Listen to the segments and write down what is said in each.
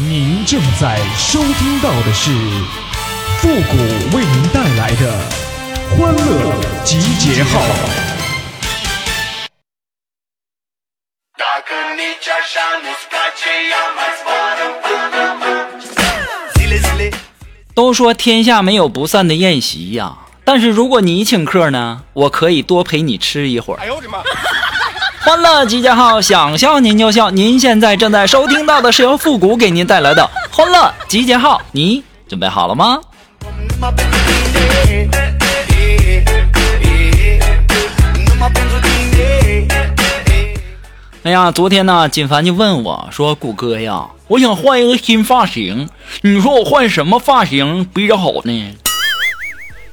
您正在收听到的是复古为您带来的欢乐集结号。都说天下没有不散的宴席呀，但是如果你请客呢，我可以多陪你吃一会儿。哎呦我的妈！欢乐集结号，想笑您就笑。您现在正在收听到的是由复古给您带来的欢乐集结号，你准备好了吗？哎呀，昨天呢，锦凡就问我说：“谷哥呀，我想换一个新发型，你说我换什么发型比较好呢？”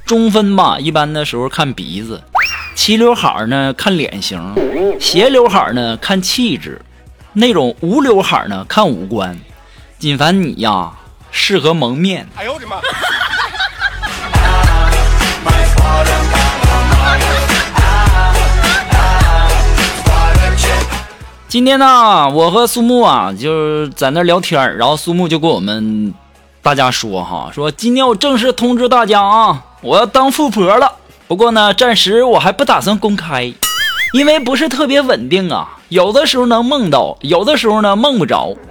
中分吧，一般的时候看鼻子；齐刘海呢，看脸型；斜刘海呢，看气质；那种无刘海呢，看五官。锦凡，你呀，适合蒙面。哎呦我的妈！今天呢，我和苏木啊，就是在那聊天然后苏木就跟我们大家说哈，说今天我正式通知大家啊，我要当富婆了。不过呢，暂时我还不打算公开，因为不是特别稳定啊，有的时候能梦到，有的时候呢梦不着。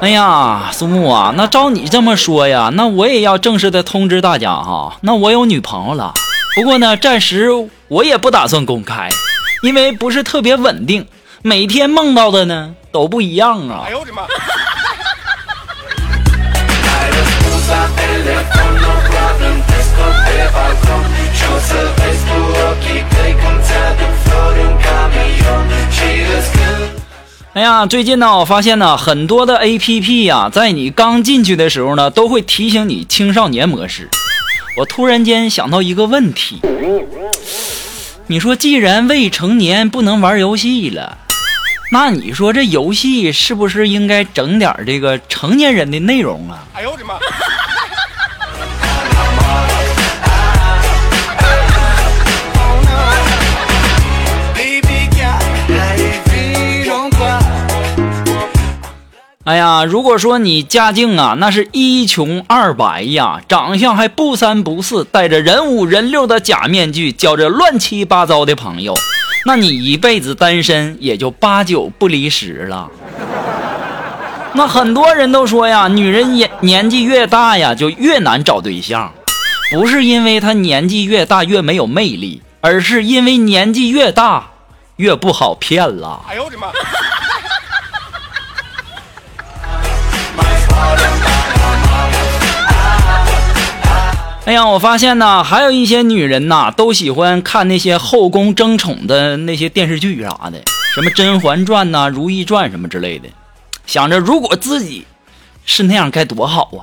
哎呀，苏木啊，那照你这么说呀，那我也要正式的通知大家哈，那我有女朋友了。不过呢，暂时我也不打算公开。因为不是特别稳定，每天梦到的呢都不一样啊！哎呦我的妈！哎呀，最近呢，我发现呢，很多的 A P P 呀，在你刚进去的时候呢，都会提醒你青少年模式。我突然间想到一个问题。你说，既然未成年不能玩游戏了，那你说这游戏是不是应该整点这个成年人的内容啊？哎呦我的妈！哎呀，如果说你家境啊，那是一穷二白呀，长相还不三不四，戴着人五人六的假面具，交着乱七八糟的朋友，那你一辈子单身也就八九不离十了。那很多人都说呀，女人年年纪越大呀，就越难找对象，不是因为她年纪越大越没有魅力，而是因为年纪越大越不好骗了。哎呦我的妈！哎呀，我发现呢，还有一些女人呐，都喜欢看那些后宫争宠的那些电视剧啥的，什么《甄嬛传》呐、《如懿传》什么之类的，想着如果自己是那样该多好啊！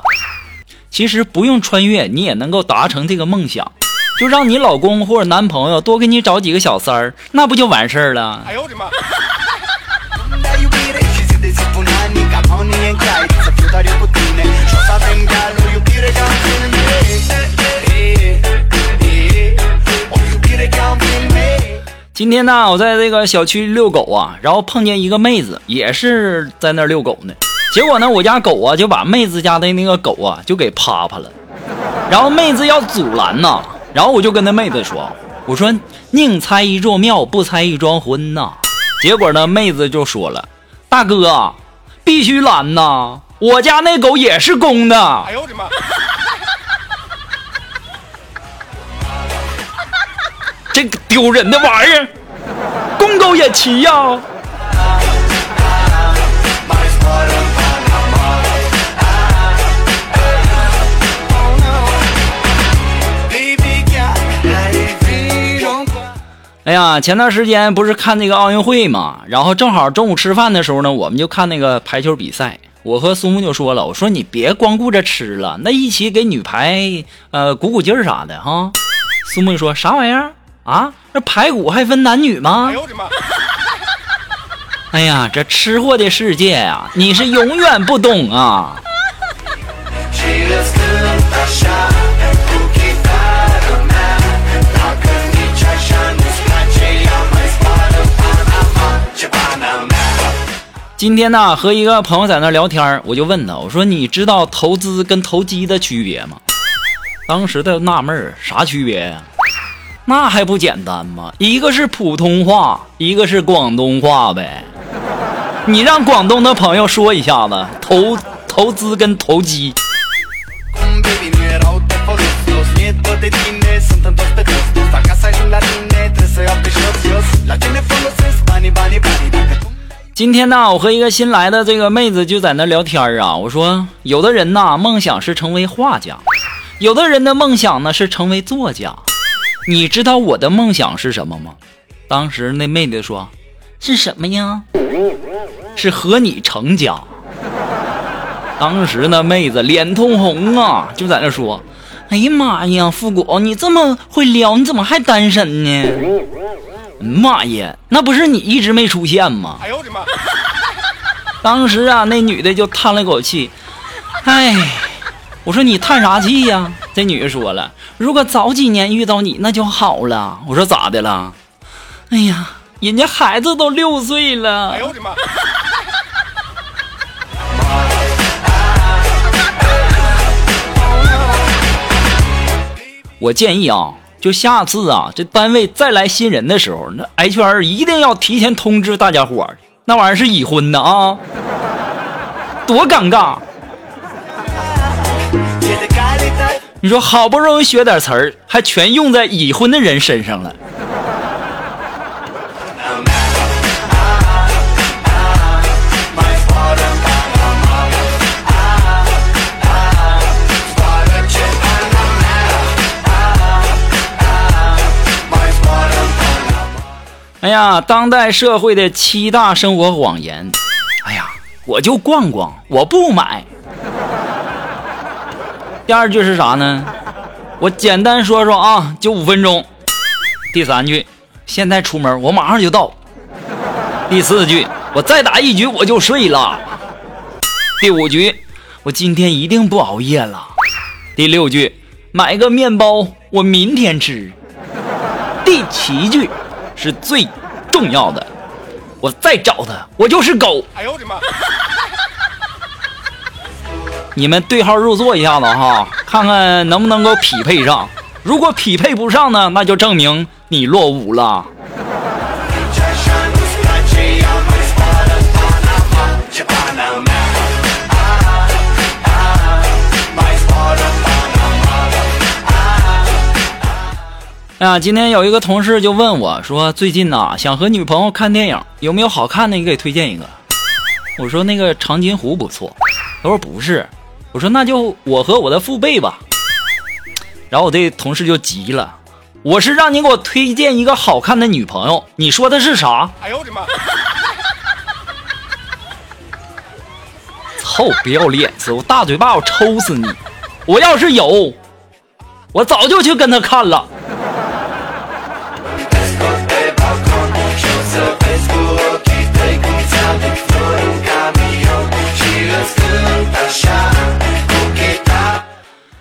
其实不用穿越，你也能够达成这个梦想，就让你老公或者男朋友多给你找几个小三儿，那不就完事儿了？哎呦我的妈！今天呢，我在这个小区遛狗啊，然后碰见一个妹子，也是在那遛狗呢。结果呢，我家狗啊就把妹子家的那个狗啊就给趴趴了。然后妹子要阻拦呐，然后我就跟那妹子说：“我说宁拆一座庙，不拆一桩婚呐。”结果呢，妹子就说了：“大哥，必须拦呐，我家那狗也是公的。”哎呦我的妈！这个丢人的玩意儿，公狗也骑呀！哎呀，前段时间不是看那个奥运会嘛，然后正好中午吃饭的时候呢，我们就看那个排球比赛。我和苏木就说了，我说你别光顾着吃了，那一起给女排呃鼓鼓劲儿啥的哈。苏木就说啥玩意儿？啊，那排骨还分男女吗？哎呦我的妈！哎呀，这吃货的世界啊，你是永远不懂啊！今天呢，和一个朋友在那聊天，我就问他，我说你知道投资跟投机的区别吗？当时他纳闷儿，啥区别呀？那还不简单吗？一个是普通话，一个是广东话呗。你让广东的朋友说一下子，投投资跟投机。今天呢，我和一个新来的这个妹子就在那聊天啊。我说，有的人呐，梦想是成为画家；有的人的梦想呢是成为作家。你知道我的梦想是什么吗？当时那妹子说：“是什么呀？是和你成家。”当时那妹子脸通红啊，就在那说：“哎呀妈呀，复古，你这么会撩，你怎么还单身呢？”妈呀，那不是你一直没出现吗？哎呦我的妈！当时啊，那女的就叹了口气，哎，我说你叹啥气呀？这女的说了，如果早几年遇到你，那就好了。我说咋的了？哎呀，人家孩子都六岁了。哎呦我的妈！我建议啊。就下次啊，这单位再来新人的时候，那 HR 一定要提前通知大家伙儿，那玩意儿是已婚的啊，多尴尬！你说好不容易学点词儿，还全用在已婚的人身上了。哎呀，当代社会的七大生活谎言。哎呀，我就逛逛，我不买。第二句是啥呢？我简单说说啊，就五分钟。第三句，现在出门我马上就到。第四句，我再打一局我就睡了。第五句，我今天一定不熬夜了。第六句，买个面包，我明天吃。第七句。是最重要的，我再找他，我就是狗。哎呦我的妈！你们对号入座一下子哈，看看能不能够匹配上。如果匹配不上呢，那就证明你落伍了。啊，今天有一个同事就问我说：“最近呐，想和女朋友看电影，有没有好看的？你给推荐一个。”我说：“那个长津湖不错。”他说：“不是。”我说：“那就我和我的父辈吧。”然后我这同事就急了：“我是让你给我推荐一个好看的女朋友，你说的是啥？”哎呦我的妈！臭不要脸子！我大嘴巴我抽死你！我要是有，我早就去跟他看了。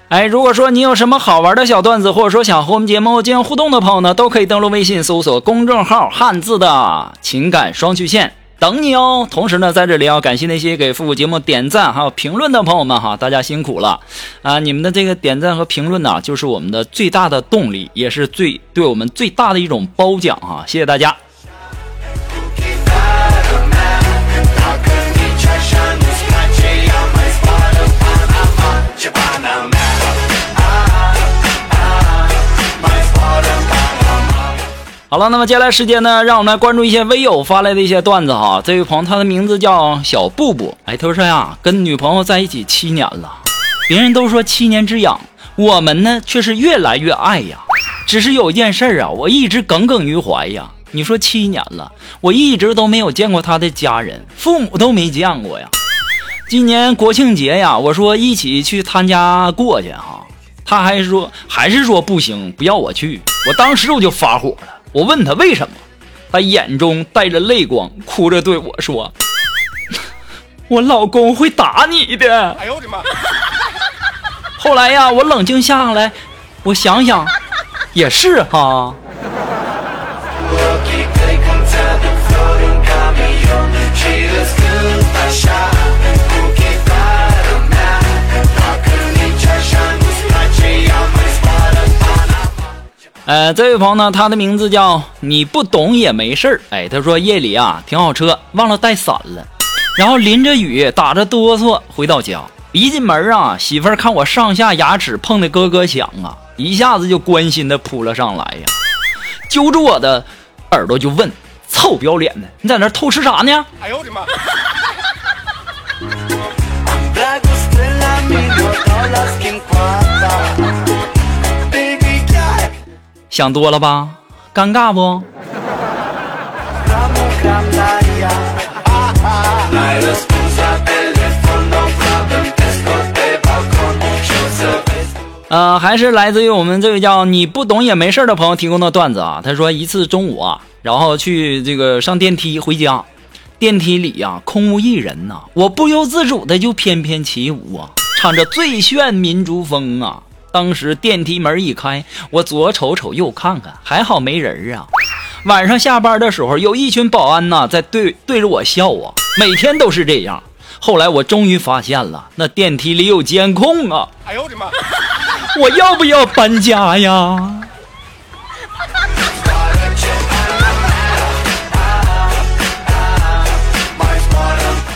哎，如果说你有什么好玩的小段子，或者说想和我们节目进行互动的朋友呢，都可以登录微信搜索公众号“汉字的情感双曲线”，等你哦。同时呢，在这里要感谢那些给复古节目点赞还有评论的朋友们哈，大家辛苦了啊！你们的这个点赞和评论呢，就是我们的最大的动力，也是最对我们最大的一种褒奖哈，谢谢大家。好了，那么接下来时间呢，让我们来关注一些微友发来的一些段子哈。这位朋友他的名字叫小布布，哎，他说呀，跟女朋友在一起七年了，别人都说七年之痒，我们呢却是越来越爱呀。只是有一件事啊，我一直耿耿于怀呀。你说七年了，我一直都没有见过他的家人，父母都没见过呀。今年国庆节呀，我说一起去他家过去哈，他还说还是说不行，不要我去。我当时我就发火了。我问他为什么，他眼中带着泪光，哭着对我说：“我老公会打你的。”哎呦我的妈！后来呀，我冷静下来，我想想，也是哈。呃，这位朋友呢，他的名字叫你不懂也没事儿。哎，他说夜里啊停好车，忘了带伞了，然后淋着雨，打着哆嗦回到家。一进门啊，媳妇儿看我上下牙齿碰的咯咯响啊，一下子就关心的扑了上来呀，揪住我的耳朵就问：“臭不要脸的，你在那偷吃啥呢？”哎呦我的妈！想多了吧？尴尬不？呃，还是来自于我们这位叫你不懂也没事的朋友提供的段子啊。他说一次中午啊，然后去这个上电梯回家，电梯里呀空无一人呐，我不由自主的就翩翩起舞啊，唱着最炫民族风啊。当时电梯门一开，我左瞅瞅右看看，还好没人啊。晚上下班的时候，有一群保安呐在对对着我笑啊，每天都是这样。后来我终于发现了，那电梯里有监控啊！哎呦我的妈！我要不要搬家呀？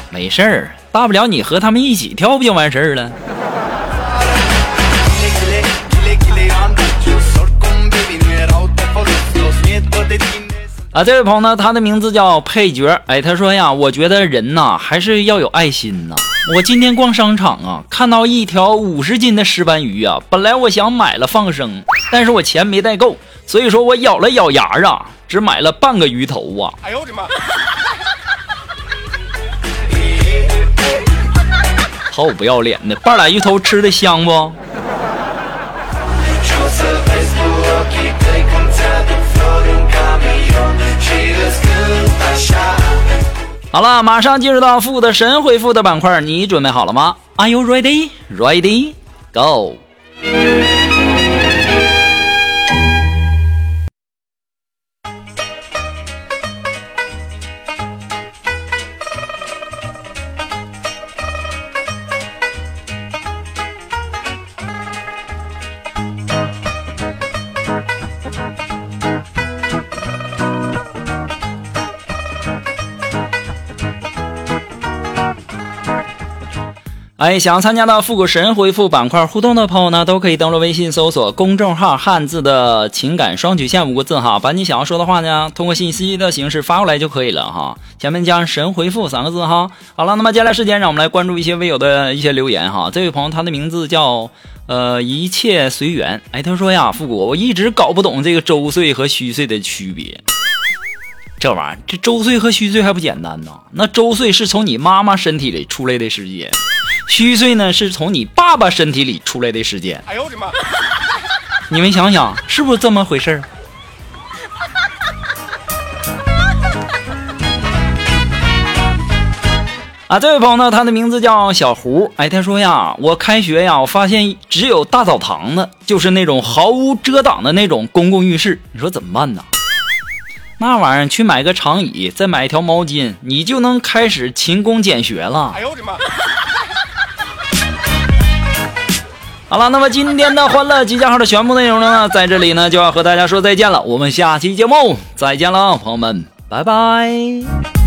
没事儿，大不了你和他们一起跳不就完事儿了？啊，这位朋友呢，他的名字叫配角。哎，他说呀，我觉得人呐还是要有爱心呐。我今天逛商场啊，看到一条五十斤的石斑鱼啊，本来我想买了放生，但是我钱没带够，所以说我咬了咬牙啊，只买了半个鱼头啊。哎呦我的妈！好不要脸的，半拉鱼头吃的香不？好了，马上进入到复的神回复的板块，你准备好了吗？Are you ready? Ready? Go! 哎，想参加到复古神回复板块互动的朋友呢，都可以登录微信搜索公众号“汉字的情感双曲线”五个字哈，把你想要说的话呢，通过信息的形式发过来就可以了哈。前面加上“神回复”三个字哈。好了，那么接下来时间，让我们来关注一些微友的一些留言哈。这位朋友他的名字叫呃一切随缘。哎，他说呀，复古，我一直搞不懂这个周岁和虚岁的区别。这玩意儿，这周岁和虚岁还不简单呢？那周岁是从你妈妈身体里出来的时间。虚岁呢，是从你爸爸身体里出来的时间。哎呦我的妈！你们想想，是不是这么回事儿？啊，这位朋友呢，他的名字叫小胡。哎，他说呀，我开学呀，我发现只有大澡堂子，就是那种毫无遮挡的那种公共浴室。你说怎么办呢？那玩意儿，去买个长椅，再买一条毛巾，你就能开始勤工俭学了。哎呦我的妈！好了，那么今天的欢乐集结号的全部内容呢，在这里呢就要和大家说再见了。我们下期节目再见了，朋友们，拜拜。